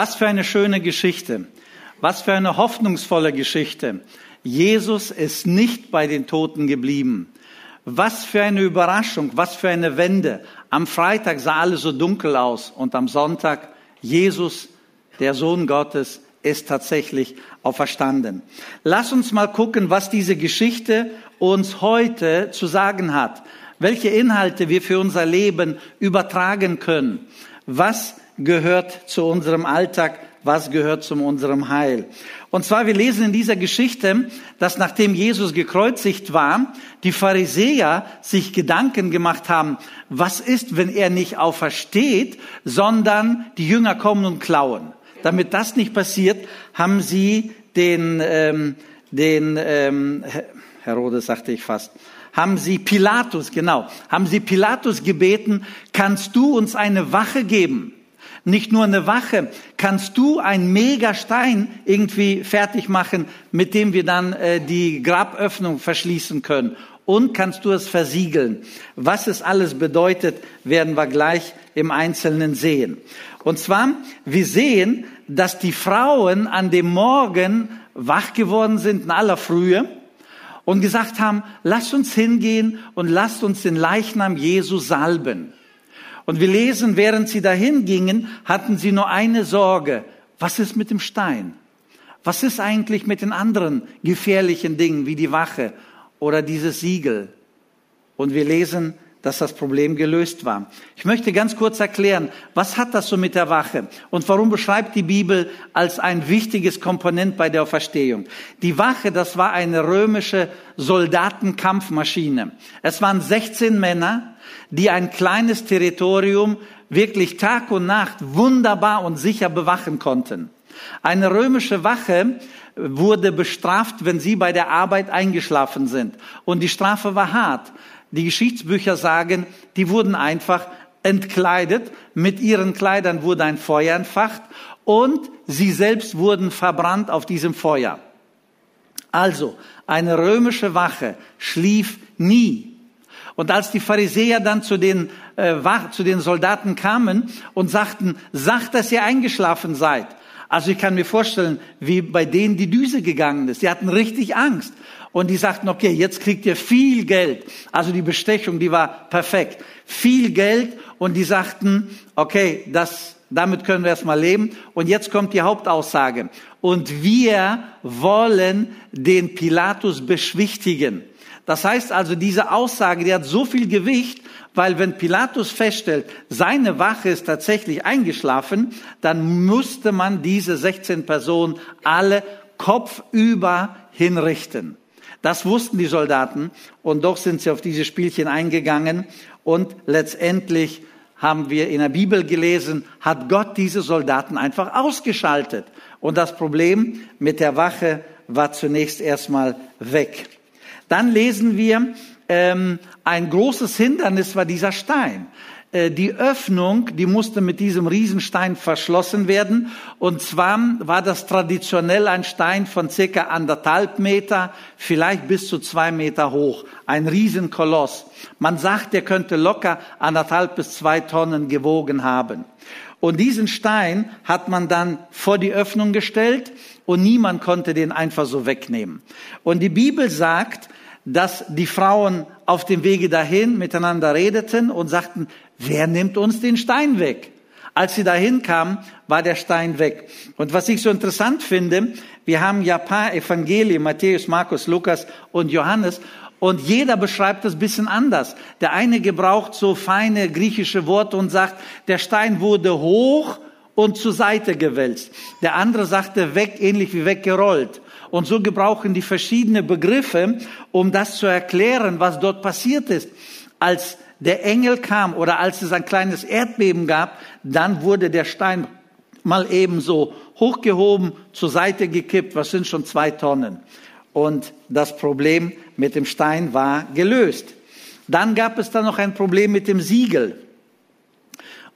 Was für eine schöne Geschichte. Was für eine hoffnungsvolle Geschichte. Jesus ist nicht bei den Toten geblieben. Was für eine Überraschung, was für eine Wende. Am Freitag sah alles so dunkel aus und am Sonntag Jesus, der Sohn Gottes, ist tatsächlich auferstanden. Lass uns mal gucken, was diese Geschichte uns heute zu sagen hat. Welche Inhalte wir für unser Leben übertragen können. Was gehört zu unserem Alltag? Was gehört zu unserem Heil? Und zwar, wir lesen in dieser Geschichte, dass nachdem Jesus gekreuzigt war, die Pharisäer sich Gedanken gemacht haben, was ist, wenn er nicht aufersteht, sondern die Jünger kommen und klauen. Damit das nicht passiert, haben sie den, ähm, den ähm, Herodes sagte ich fast, haben sie Pilatus, genau, haben sie Pilatus gebeten, kannst du uns eine Wache geben? Nicht nur eine Wache, kannst du einen Megastein irgendwie fertig machen, mit dem wir dann äh, die Graböffnung verschließen können? Und kannst du es versiegeln? Was es alles bedeutet, werden wir gleich im Einzelnen sehen. Und zwar, wir sehen, dass die Frauen an dem Morgen wach geworden sind in aller Frühe und gesagt haben, lasst uns hingehen und lasst uns den Leichnam Jesu salben. Und wir lesen, während sie dahin gingen, hatten sie nur eine Sorge. Was ist mit dem Stein? Was ist eigentlich mit den anderen gefährlichen Dingen wie die Wache oder dieses Siegel? Und wir lesen, dass das Problem gelöst war. Ich möchte ganz kurz erklären, was hat das so mit der Wache und warum beschreibt die Bibel als ein wichtiges Komponent bei der Auferstehung. Die Wache, das war eine römische Soldatenkampfmaschine. Es waren 16 Männer, die ein kleines Territorium wirklich Tag und Nacht wunderbar und sicher bewachen konnten. Eine römische Wache wurde bestraft, wenn sie bei der Arbeit eingeschlafen sind. Und die Strafe war hart. Die Geschichtsbücher sagen, die wurden einfach entkleidet, mit ihren Kleidern wurde ein Feuer entfacht und sie selbst wurden verbrannt auf diesem Feuer. Also, eine römische Wache schlief nie. Und als die Pharisäer dann zu den, äh, zu den Soldaten kamen und sagten, sagt, dass ihr eingeschlafen seid. Also ich kann mir vorstellen, wie bei denen die Düse gegangen ist. Die hatten richtig Angst. Und die sagten, okay, jetzt kriegt ihr viel Geld. Also die Bestechung, die war perfekt. Viel Geld. Und die sagten, okay, das, damit können wir erstmal leben. Und jetzt kommt die Hauptaussage. Und wir wollen den Pilatus beschwichtigen. Das heißt also, diese Aussage, die hat so viel Gewicht, weil wenn Pilatus feststellt, seine Wache ist tatsächlich eingeschlafen, dann musste man diese 16 Personen alle kopfüber hinrichten. Das wussten die Soldaten und doch sind sie auf diese Spielchen eingegangen und letztendlich haben wir in der Bibel gelesen, hat Gott diese Soldaten einfach ausgeschaltet. Und das Problem mit der Wache war zunächst erstmal weg. Dann lesen wir, ähm, ein großes Hindernis war dieser Stein. Äh, die Öffnung, die musste mit diesem Riesenstein verschlossen werden. Und zwar war das traditionell ein Stein von circa anderthalb Meter, vielleicht bis zu zwei Meter hoch. Ein Riesenkoloss. Man sagt, der könnte locker anderthalb bis zwei Tonnen gewogen haben. Und diesen Stein hat man dann vor die Öffnung gestellt und niemand konnte den einfach so wegnehmen. Und die Bibel sagt, dass die Frauen auf dem Wege dahin miteinander redeten und sagten, wer nimmt uns den Stein weg? Als sie dahin kamen, war der Stein weg. Und was ich so interessant finde, wir haben ja paar Evangelien, Matthäus, Markus, Lukas und Johannes, und jeder beschreibt das bisschen anders. Der eine gebraucht so feine griechische Worte und sagt, der Stein wurde hoch und zur Seite gewälzt. Der andere sagte weg, ähnlich wie weggerollt. Und so gebrauchen die verschiedene Begriffe, um das zu erklären, was dort passiert ist. Als der Engel kam oder als es ein kleines Erdbeben gab, dann wurde der Stein mal ebenso hochgehoben, zur Seite gekippt, was sind schon zwei Tonnen. Und das Problem mit dem Stein war gelöst. Dann gab es da noch ein Problem mit dem Siegel.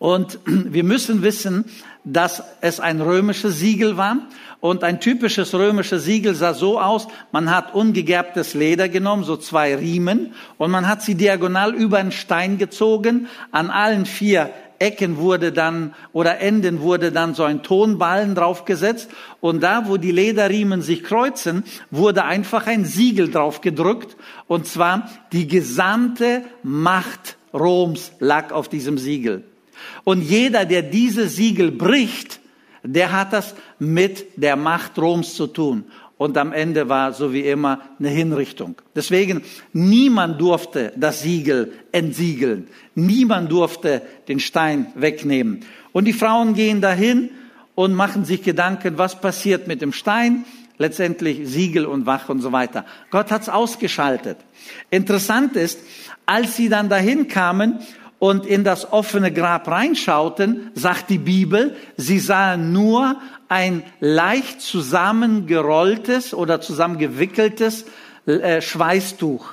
Und wir müssen wissen, dass es ein römisches Siegel war. Und ein typisches römisches Siegel sah so aus, man hat ungegerbtes Leder genommen, so zwei Riemen, und man hat sie diagonal über einen Stein gezogen, an allen vier Ecken wurde dann oder Enden wurde dann so ein Tonballen draufgesetzt und da, wo die Lederriemen sich kreuzen, wurde einfach ein Siegel drauf gedrückt und zwar die gesamte Macht Roms lag auf diesem Siegel. Und jeder, der diese Siegel bricht, der hat das mit der Macht Roms zu tun. Und am Ende war, so wie immer, eine Hinrichtung. Deswegen, niemand durfte das Siegel entsiegeln. Niemand durfte den Stein wegnehmen. Und die Frauen gehen dahin und machen sich Gedanken, was passiert mit dem Stein? Letztendlich Siegel und Wach und so weiter. Gott hat's ausgeschaltet. Interessant ist, als sie dann dahin kamen und in das offene Grab reinschauten, sagt die Bibel, sie sahen nur ein leicht zusammengerolltes oder zusammengewickeltes äh, Schweißtuch.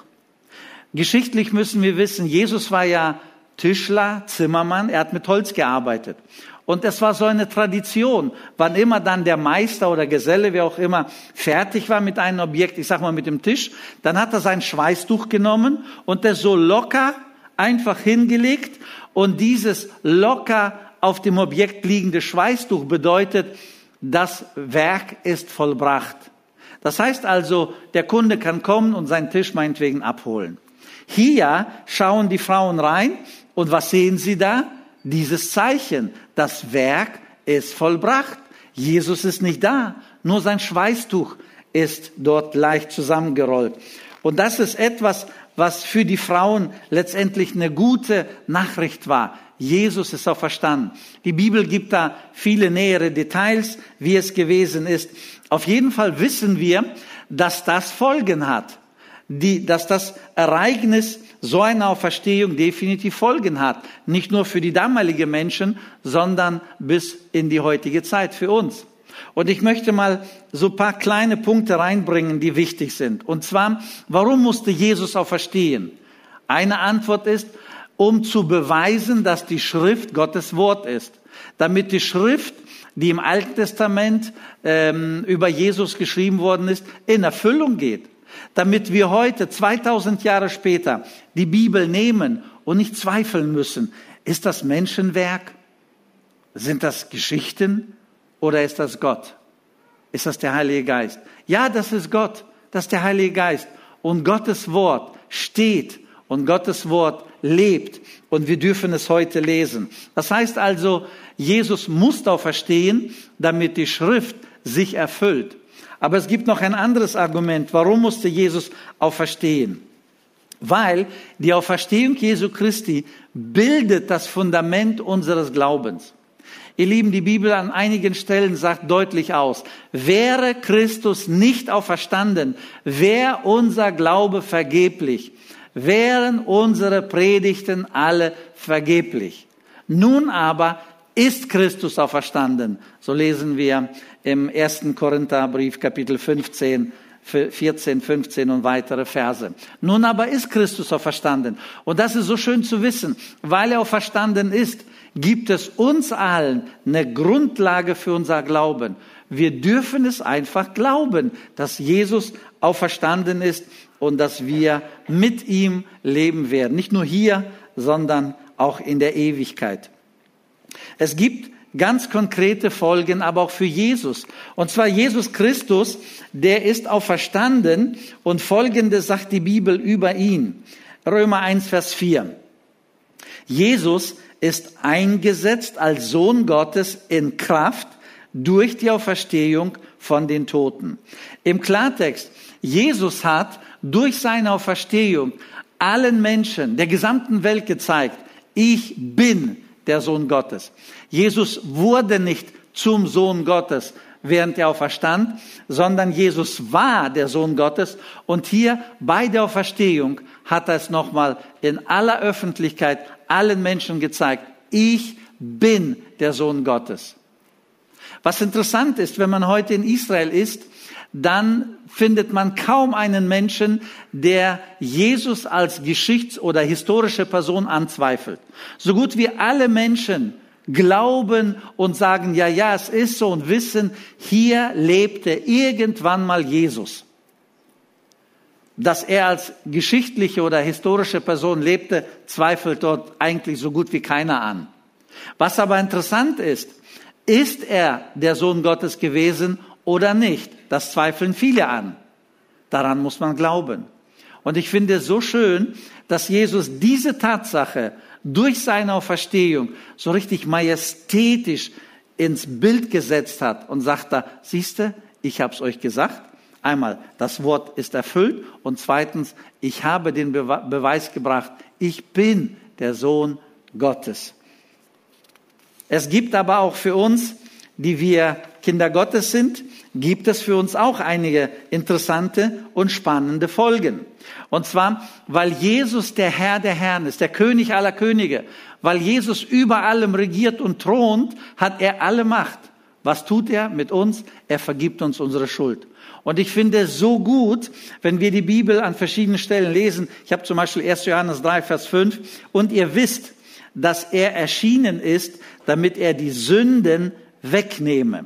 Geschichtlich müssen wir wissen, Jesus war ja Tischler, Zimmermann, er hat mit Holz gearbeitet. Und es war so eine Tradition, wann immer dann der Meister oder Geselle, wer auch immer, fertig war mit einem Objekt, ich sag mal mit dem Tisch, dann hat er sein Schweißtuch genommen und der so locker einfach hingelegt und dieses locker auf dem Objekt liegende Schweißtuch bedeutet, das Werk ist vollbracht. Das heißt also, der Kunde kann kommen und seinen Tisch meinetwegen abholen. Hier schauen die Frauen rein und was sehen sie da? Dieses Zeichen. Das Werk ist vollbracht. Jesus ist nicht da. Nur sein Schweißtuch ist dort leicht zusammengerollt. Und das ist etwas, was für die Frauen letztendlich eine gute Nachricht war. Jesus ist auferstanden. Die Bibel gibt da viele nähere Details, wie es gewesen ist. Auf jeden Fall wissen wir, dass das Folgen hat. Die, dass das Ereignis so eine Auferstehung definitiv Folgen hat. Nicht nur für die damaligen Menschen, sondern bis in die heutige Zeit für uns. Und ich möchte mal so paar kleine Punkte reinbringen, die wichtig sind. Und zwar, warum musste Jesus auferstehen? Eine Antwort ist, um zu beweisen, dass die Schrift Gottes Wort ist. Damit die Schrift, die im Alten Testament ähm, über Jesus geschrieben worden ist, in Erfüllung geht. Damit wir heute, 2000 Jahre später, die Bibel nehmen und nicht zweifeln müssen. Ist das Menschenwerk? Sind das Geschichten? Oder ist das Gott? Ist das der Heilige Geist? Ja, das ist Gott. Das ist der Heilige Geist. Und Gottes Wort steht und Gottes Wort lebt und wir dürfen es heute lesen. Das heißt also, Jesus muss auferstehen, damit die Schrift sich erfüllt. Aber es gibt noch ein anderes Argument. Warum musste Jesus auferstehen? Weil die Auferstehung Jesu Christi bildet das Fundament unseres Glaubens. Ihr Lieben, die Bibel an einigen Stellen sagt deutlich aus, wäre Christus nicht auferstanden, wäre unser Glaube vergeblich, wären unsere Predigten alle vergeblich. Nun aber ist Christus auferstanden. So lesen wir im ersten Korintherbrief Kapitel 15, 14, 15 und weitere Verse. Nun aber ist Christus auferstanden. Und das ist so schön zu wissen, weil er auferstanden ist, gibt es uns allen eine Grundlage für unser Glauben. Wir dürfen es einfach glauben, dass Jesus auferstanden ist und dass wir mit ihm leben werden. Nicht nur hier, sondern auch in der Ewigkeit. Es gibt ganz konkrete Folgen, aber auch für Jesus. Und zwar Jesus Christus, der ist auferstanden und folgendes sagt die Bibel über ihn. Römer 1, Vers 4. Jesus ist eingesetzt als Sohn Gottes in Kraft durch die Auferstehung von den Toten. Im Klartext, Jesus hat durch seine Auferstehung allen Menschen der gesamten Welt gezeigt, ich bin der Sohn Gottes. Jesus wurde nicht zum Sohn Gottes, während er auferstand, sondern Jesus war der Sohn Gottes und hier bei der Auferstehung hat er es nochmal in aller Öffentlichkeit allen Menschen gezeigt, ich bin der Sohn Gottes. Was interessant ist, wenn man heute in Israel ist, dann findet man kaum einen Menschen, der Jesus als Geschichts- oder historische Person anzweifelt. So gut wie alle Menschen glauben und sagen, ja, ja, es ist so und wissen, hier lebte irgendwann mal Jesus. Dass er als geschichtliche oder historische Person lebte, zweifelt dort eigentlich so gut wie keiner an. Was aber interessant ist, ist er der Sohn Gottes gewesen oder nicht? Das zweifeln viele an. Daran muss man glauben. Und ich finde es so schön, dass Jesus diese Tatsache durch seine Auferstehung so richtig majestätisch ins Bild gesetzt hat und sagt da, siehste, ich hab's euch gesagt. Einmal, das Wort ist erfüllt und zweitens, ich habe den Beweis gebracht, ich bin der Sohn Gottes. Es gibt aber auch für uns, die wir Kinder Gottes sind, gibt es für uns auch einige interessante und spannende Folgen. Und zwar, weil Jesus der Herr der Herren ist, der König aller Könige, weil Jesus über allem regiert und thront, hat er alle Macht. Was tut er mit uns? Er vergibt uns unsere Schuld. Und ich finde es so gut, wenn wir die Bibel an verschiedenen Stellen lesen. Ich habe zum Beispiel 1. Johannes 3, Vers 5. Und ihr wisst, dass er erschienen ist, damit er die Sünden wegnehme.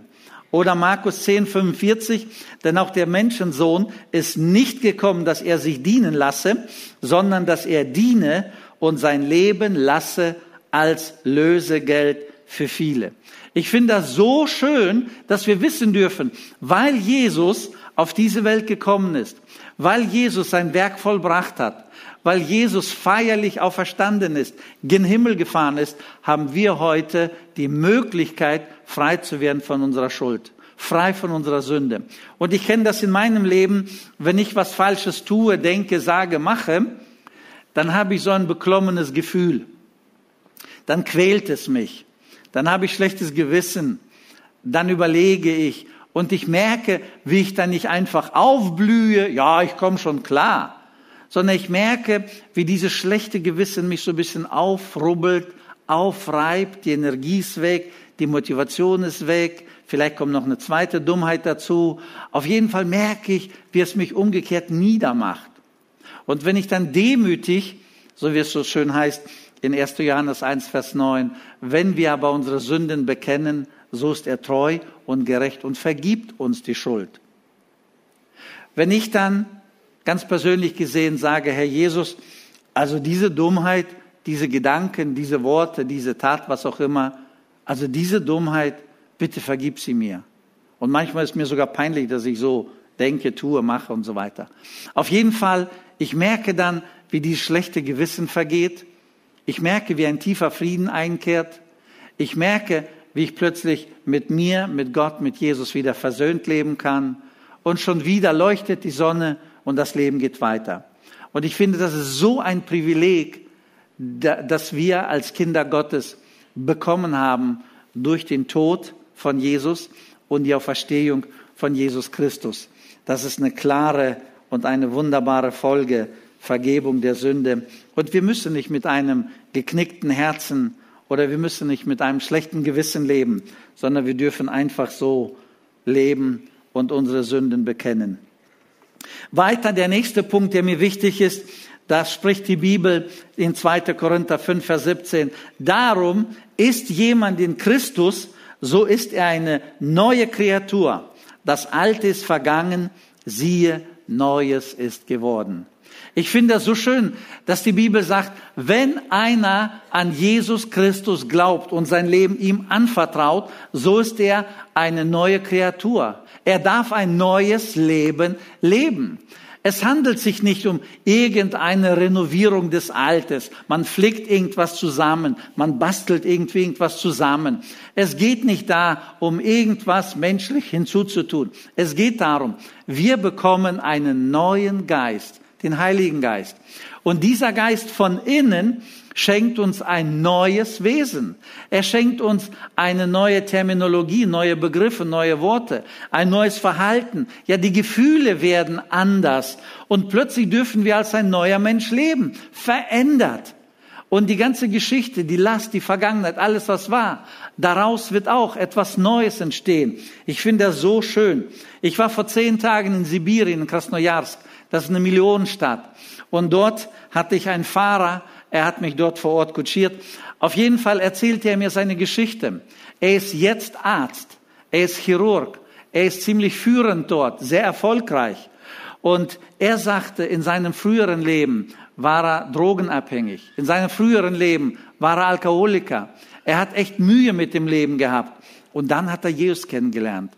Oder Markus 10, 45, denn auch der Menschensohn ist nicht gekommen, dass er sich dienen lasse, sondern dass er diene und sein Leben lasse als Lösegeld für viele. Ich finde das so schön, dass wir wissen dürfen, weil Jesus auf diese Welt gekommen ist, weil Jesus sein Werk vollbracht hat, weil Jesus feierlich auferstanden ist, gen Himmel gefahren ist, haben wir heute die Möglichkeit, frei zu werden von unserer Schuld, frei von unserer Sünde. Und ich kenne das in meinem Leben, wenn ich was Falsches tue, denke, sage, mache, dann habe ich so ein beklommenes Gefühl. Dann quält es mich. Dann habe ich schlechtes Gewissen. Dann überlege ich und ich merke, wie ich dann nicht einfach aufblühe, ja, ich komme schon klar, sondern ich merke, wie dieses schlechte Gewissen mich so ein bisschen aufrubbelt, aufreibt, die Energie ist weg, die Motivation ist weg, vielleicht kommt noch eine zweite Dummheit dazu. Auf jeden Fall merke ich, wie es mich umgekehrt niedermacht. Und wenn ich dann demütig, so wie es so schön heißt, in 1. Johannes 1, Vers 9, wenn wir aber unsere Sünden bekennen, so ist er treu und gerecht und vergibt uns die Schuld. Wenn ich dann ganz persönlich gesehen sage, Herr Jesus, also diese Dummheit, diese Gedanken, diese Worte, diese Tat, was auch immer, also diese Dummheit, bitte vergib sie mir. Und manchmal ist mir sogar peinlich, dass ich so denke, tue, mache und so weiter. Auf jeden Fall, ich merke dann, wie dieses schlechte Gewissen vergeht. Ich merke, wie ein tiefer Frieden einkehrt. Ich merke, wie ich plötzlich mit mir, mit Gott, mit Jesus wieder versöhnt leben kann. Und schon wieder leuchtet die Sonne und das Leben geht weiter. Und ich finde, das ist so ein Privileg, dass wir als Kinder Gottes bekommen haben durch den Tod von Jesus und die Auferstehung von Jesus Christus. Das ist eine klare und eine wunderbare Folge Vergebung der Sünde. Und wir müssen nicht mit einem geknickten Herzen oder wir müssen nicht mit einem schlechten Gewissen leben, sondern wir dürfen einfach so leben und unsere Sünden bekennen. Weiter der nächste Punkt, der mir wichtig ist, das spricht die Bibel in 2. Korinther 5, Vers 17. Darum ist jemand in Christus, so ist er eine neue Kreatur. Das Alte ist vergangen, siehe, Neues ist geworden. Ich finde das so schön, dass die Bibel sagt, wenn einer an Jesus Christus glaubt und sein Leben ihm anvertraut, so ist er eine neue Kreatur. Er darf ein neues Leben leben. Es handelt sich nicht um irgendeine Renovierung des Altes. Man flickt irgendwas zusammen, man bastelt irgendwie irgendwas zusammen. Es geht nicht da, um irgendwas menschlich hinzuzutun. Es geht darum, wir bekommen einen neuen Geist, den Heiligen Geist. Und dieser Geist von innen schenkt uns ein neues Wesen. Er schenkt uns eine neue Terminologie, neue Begriffe, neue Worte, ein neues Verhalten. Ja, die Gefühle werden anders und plötzlich dürfen wir als ein neuer Mensch leben, verändert. Und die ganze Geschichte, die Last, die Vergangenheit, alles was war, daraus wird auch etwas Neues entstehen. Ich finde das so schön. Ich war vor zehn Tagen in Sibirien, in Krasnojarsk. Das ist eine Millionenstadt. Und dort hatte ich einen Fahrer, er hat mich dort vor Ort kutschiert. Auf jeden Fall erzählte er mir seine Geschichte. Er ist jetzt Arzt. Er ist Chirurg. Er ist ziemlich führend dort, sehr erfolgreich. Und er sagte, in seinem früheren Leben war er drogenabhängig. In seinem früheren Leben war er Alkoholiker. Er hat echt Mühe mit dem Leben gehabt. Und dann hat er Jesus kennengelernt.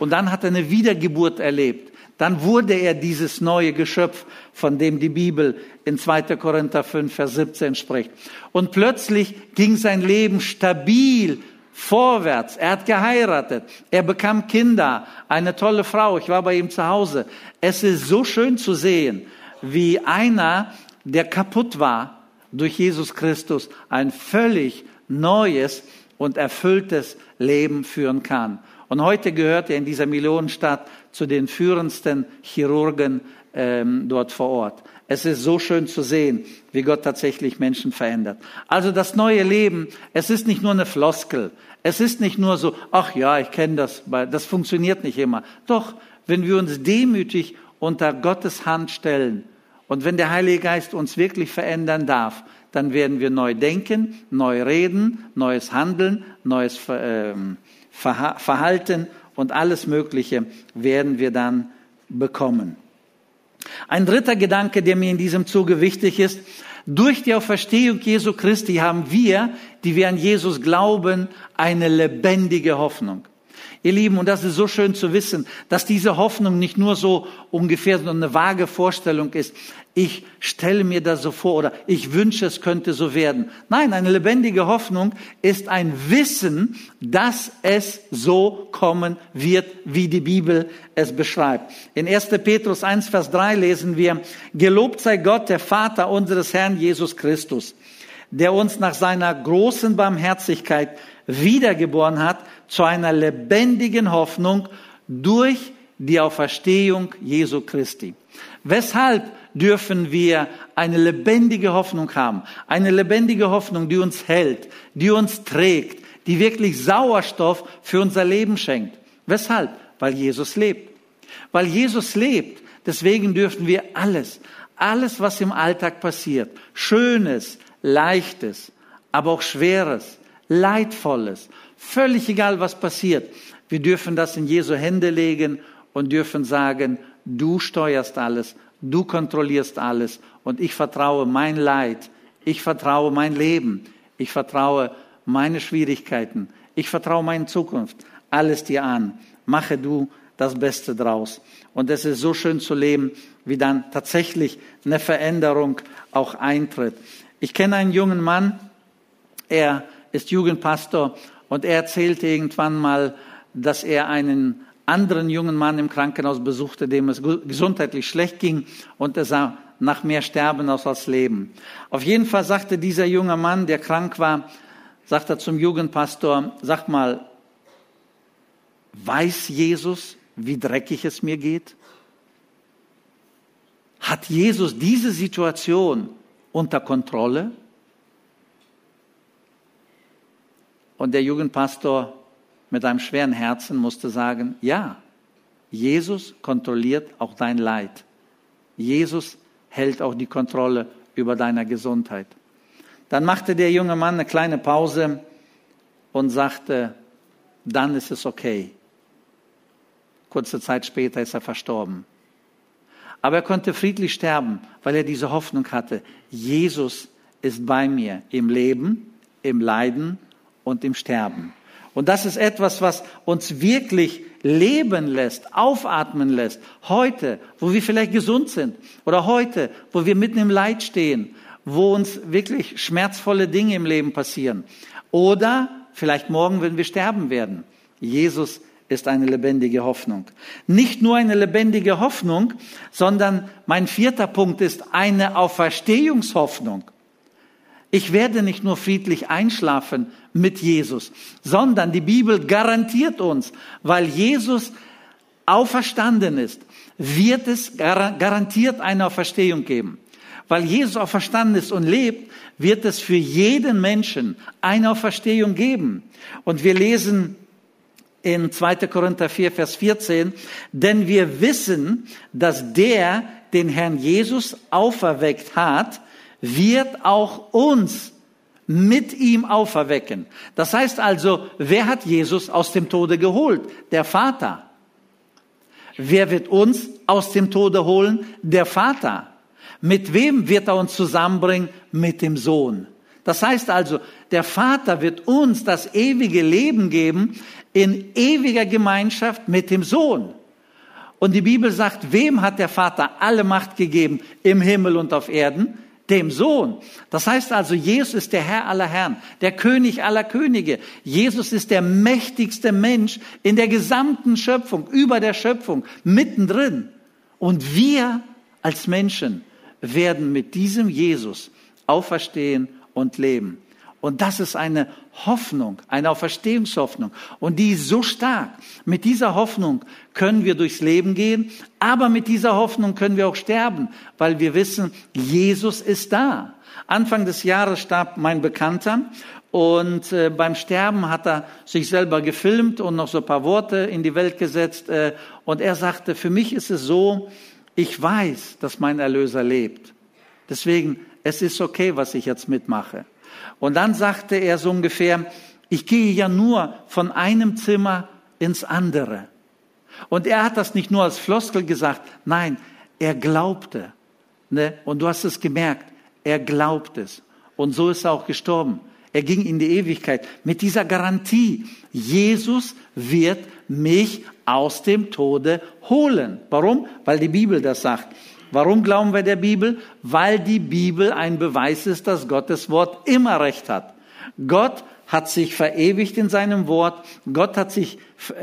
Und dann hat er eine Wiedergeburt erlebt. Dann wurde er dieses neue Geschöpf, von dem die Bibel in 2. Korinther 5, Vers 17 spricht. Und plötzlich ging sein Leben stabil vorwärts. Er hat geheiratet. Er bekam Kinder. Eine tolle Frau. Ich war bei ihm zu Hause. Es ist so schön zu sehen, wie einer, der kaputt war, durch Jesus Christus ein völlig neues und erfülltes Leben führen kann. Und heute gehört er in dieser Millionenstadt zu den führendsten Chirurgen ähm, dort vor Ort. Es ist so schön zu sehen, wie Gott tatsächlich Menschen verändert. Also das neue Leben, es ist nicht nur eine Floskel. Es ist nicht nur so, ach ja, ich kenne das, das funktioniert nicht immer. Doch, wenn wir uns demütig unter Gottes Hand stellen und wenn der Heilige Geist uns wirklich verändern darf, dann werden wir neu denken, neu reden, neues Handeln, neues ähm, Verhalten und alles Mögliche werden wir dann bekommen. Ein dritter Gedanke, der mir in diesem Zuge wichtig ist, durch die Auferstehung Jesu Christi haben wir, die wir an Jesus glauben, eine lebendige Hoffnung. Ihr Lieben, und das ist so schön zu wissen, dass diese Hoffnung nicht nur so ungefähr so eine vage Vorstellung ist. Ich stelle mir das so vor oder ich wünsche, es könnte so werden. Nein, eine lebendige Hoffnung ist ein Wissen, dass es so kommen wird, wie die Bibel es beschreibt. In 1. Petrus 1, Vers 3 lesen wir, Gelobt sei Gott, der Vater unseres Herrn Jesus Christus, der uns nach seiner großen Barmherzigkeit wiedergeboren hat zu einer lebendigen Hoffnung durch die Auferstehung Jesu Christi. Weshalb dürfen wir eine lebendige Hoffnung haben? Eine lebendige Hoffnung, die uns hält, die uns trägt, die wirklich Sauerstoff für unser Leben schenkt. Weshalb? Weil Jesus lebt. Weil Jesus lebt. Deswegen dürfen wir alles, alles, was im Alltag passiert, Schönes, Leichtes, aber auch Schweres, Leidvolles, völlig egal, was passiert. Wir dürfen das in Jesu Hände legen und dürfen sagen, du steuerst alles, du kontrollierst alles und ich vertraue mein Leid, ich vertraue mein Leben, ich vertraue meine Schwierigkeiten, ich vertraue meine Zukunft, alles dir an. Mache du das Beste draus. Und es ist so schön zu leben, wie dann tatsächlich eine Veränderung auch eintritt. Ich kenne einen jungen Mann, er ist Jugendpastor und er erzählte irgendwann mal, dass er einen anderen jungen Mann im Krankenhaus besuchte, dem es gesundheitlich schlecht ging und er sah nach mehr Sterben aus als Leben. Auf jeden Fall sagte dieser junge Mann, der krank war, sagte zum Jugendpastor, sag mal, weiß Jesus, wie dreckig es mir geht? Hat Jesus diese Situation unter Kontrolle? Und der Jugendpastor mit einem schweren Herzen musste sagen, ja, Jesus kontrolliert auch dein Leid. Jesus hält auch die Kontrolle über deiner Gesundheit. Dann machte der junge Mann eine kleine Pause und sagte, dann ist es okay. Kurze Zeit später ist er verstorben. Aber er konnte friedlich sterben, weil er diese Hoffnung hatte. Jesus ist bei mir im Leben, im Leiden und im Sterben. Und das ist etwas, was uns wirklich leben lässt, aufatmen lässt. Heute, wo wir vielleicht gesund sind oder heute, wo wir mitten im Leid stehen, wo uns wirklich schmerzvolle Dinge im Leben passieren. Oder vielleicht morgen, wenn wir sterben werden. Jesus ist eine lebendige Hoffnung. Nicht nur eine lebendige Hoffnung, sondern mein vierter Punkt ist eine Auferstehungshoffnung. Ich werde nicht nur friedlich einschlafen mit Jesus, sondern die Bibel garantiert uns, weil Jesus auferstanden ist, wird es garantiert eine Auferstehung geben. Weil Jesus auferstanden ist und lebt, wird es für jeden Menschen eine Auferstehung geben. Und wir lesen in 2. Korinther 4, Vers 14, denn wir wissen, dass der den Herrn Jesus auferweckt hat, wird auch uns mit ihm auferwecken. Das heißt also, wer hat Jesus aus dem Tode geholt? Der Vater. Wer wird uns aus dem Tode holen? Der Vater. Mit wem wird er uns zusammenbringen? Mit dem Sohn. Das heißt also, der Vater wird uns das ewige Leben geben in ewiger Gemeinschaft mit dem Sohn. Und die Bibel sagt, wem hat der Vater alle Macht gegeben im Himmel und auf Erden? Dem Sohn. Das heißt also, Jesus ist der Herr aller Herren, der König aller Könige. Jesus ist der mächtigste Mensch in der gesamten Schöpfung, über der Schöpfung, mittendrin. Und wir als Menschen werden mit diesem Jesus auferstehen und leben. Und das ist eine Hoffnung, eine Auferstehungshoffnung. Und die ist so stark. Mit dieser Hoffnung können wir durchs Leben gehen, aber mit dieser Hoffnung können wir auch sterben, weil wir wissen, Jesus ist da. Anfang des Jahres starb mein Bekannter und äh, beim Sterben hat er sich selber gefilmt und noch so ein paar Worte in die Welt gesetzt. Äh, und er sagte, für mich ist es so, ich weiß, dass mein Erlöser lebt. Deswegen, es ist okay, was ich jetzt mitmache. Und dann sagte er so ungefähr, ich gehe ja nur von einem Zimmer ins andere. Und er hat das nicht nur als Floskel gesagt, nein, er glaubte. Ne? Und du hast es gemerkt, er glaubt es. Und so ist er auch gestorben. Er ging in die Ewigkeit mit dieser Garantie, Jesus wird mich aus dem Tode holen. Warum? Weil die Bibel das sagt. Warum glauben wir der Bibel? Weil die Bibel ein Beweis ist, dass Gottes Wort immer recht hat. Gott hat sich verewigt in seinem Wort. Gott hat sich,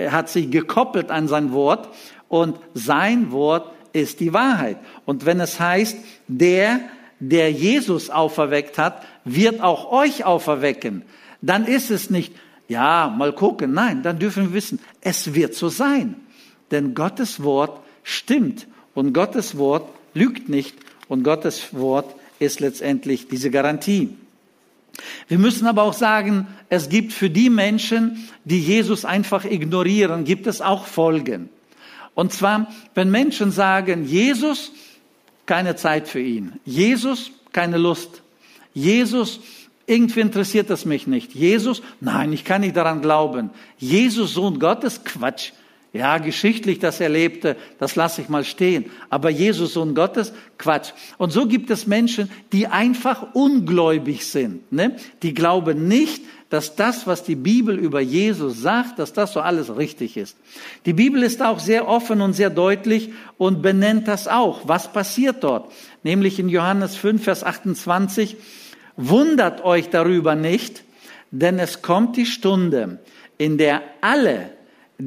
hat sich gekoppelt an sein Wort. Und sein Wort ist die Wahrheit. Und wenn es heißt, der, der Jesus auferweckt hat, wird auch euch auferwecken, dann ist es nicht, ja, mal gucken. Nein, dann dürfen wir wissen, es wird so sein. Denn Gottes Wort stimmt. Und Gottes Wort lügt nicht und Gottes Wort ist letztendlich diese Garantie. Wir müssen aber auch sagen, es gibt für die Menschen, die Jesus einfach ignorieren, gibt es auch Folgen. Und zwar, wenn Menschen sagen, Jesus, keine Zeit für ihn. Jesus, keine Lust. Jesus, irgendwie interessiert es mich nicht. Jesus, nein, ich kann nicht daran glauben. Jesus, Sohn Gottes, Quatsch. Ja, geschichtlich das erlebte, das lasse ich mal stehen. Aber Jesus, Sohn Gottes, Quatsch. Und so gibt es Menschen, die einfach ungläubig sind. Ne? Die glauben nicht, dass das, was die Bibel über Jesus sagt, dass das so alles richtig ist. Die Bibel ist auch sehr offen und sehr deutlich und benennt das auch. Was passiert dort? Nämlich in Johannes 5, Vers 28. Wundert euch darüber nicht, denn es kommt die Stunde, in der alle,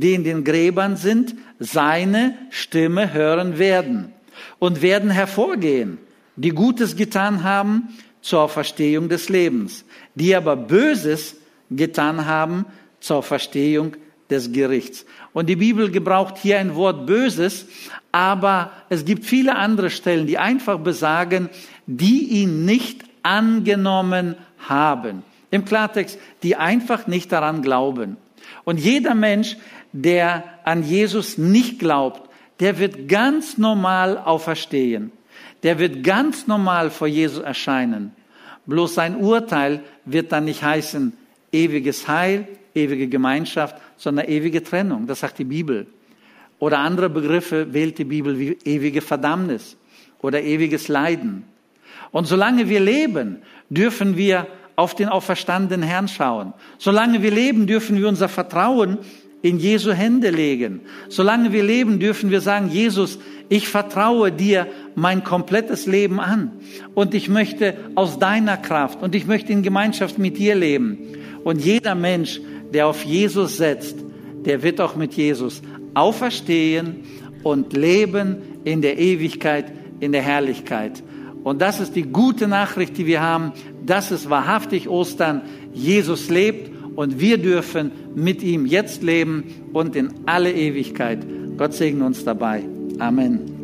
die in den Gräbern sind, seine Stimme hören werden und werden hervorgehen, die Gutes getan haben zur Verstehung des Lebens, die aber Böses getan haben zur Verstehung des Gerichts. Und die Bibel gebraucht hier ein Wort Böses, aber es gibt viele andere Stellen, die einfach besagen, die ihn nicht angenommen haben. Im Klartext, die einfach nicht daran glauben. Und jeder Mensch, der an Jesus nicht glaubt, der wird ganz normal auferstehen. Der wird ganz normal vor Jesus erscheinen. Bloß sein Urteil wird dann nicht heißen ewiges Heil, ewige Gemeinschaft, sondern ewige Trennung. Das sagt die Bibel. Oder andere Begriffe wählt die Bibel wie ewige Verdammnis oder ewiges Leiden. Und solange wir leben, dürfen wir auf den auferstandenen Herrn schauen. Solange wir leben, dürfen wir unser Vertrauen in Jesu Hände legen. Solange wir leben, dürfen wir sagen, Jesus, ich vertraue dir mein komplettes Leben an. Und ich möchte aus deiner Kraft und ich möchte in Gemeinschaft mit dir leben. Und jeder Mensch, der auf Jesus setzt, der wird auch mit Jesus auferstehen und leben in der Ewigkeit, in der Herrlichkeit. Und das ist die gute Nachricht, die wir haben. Das ist wahrhaftig Ostern. Jesus lebt und wir dürfen mit ihm jetzt leben und in alle Ewigkeit. Gott segne uns dabei. Amen.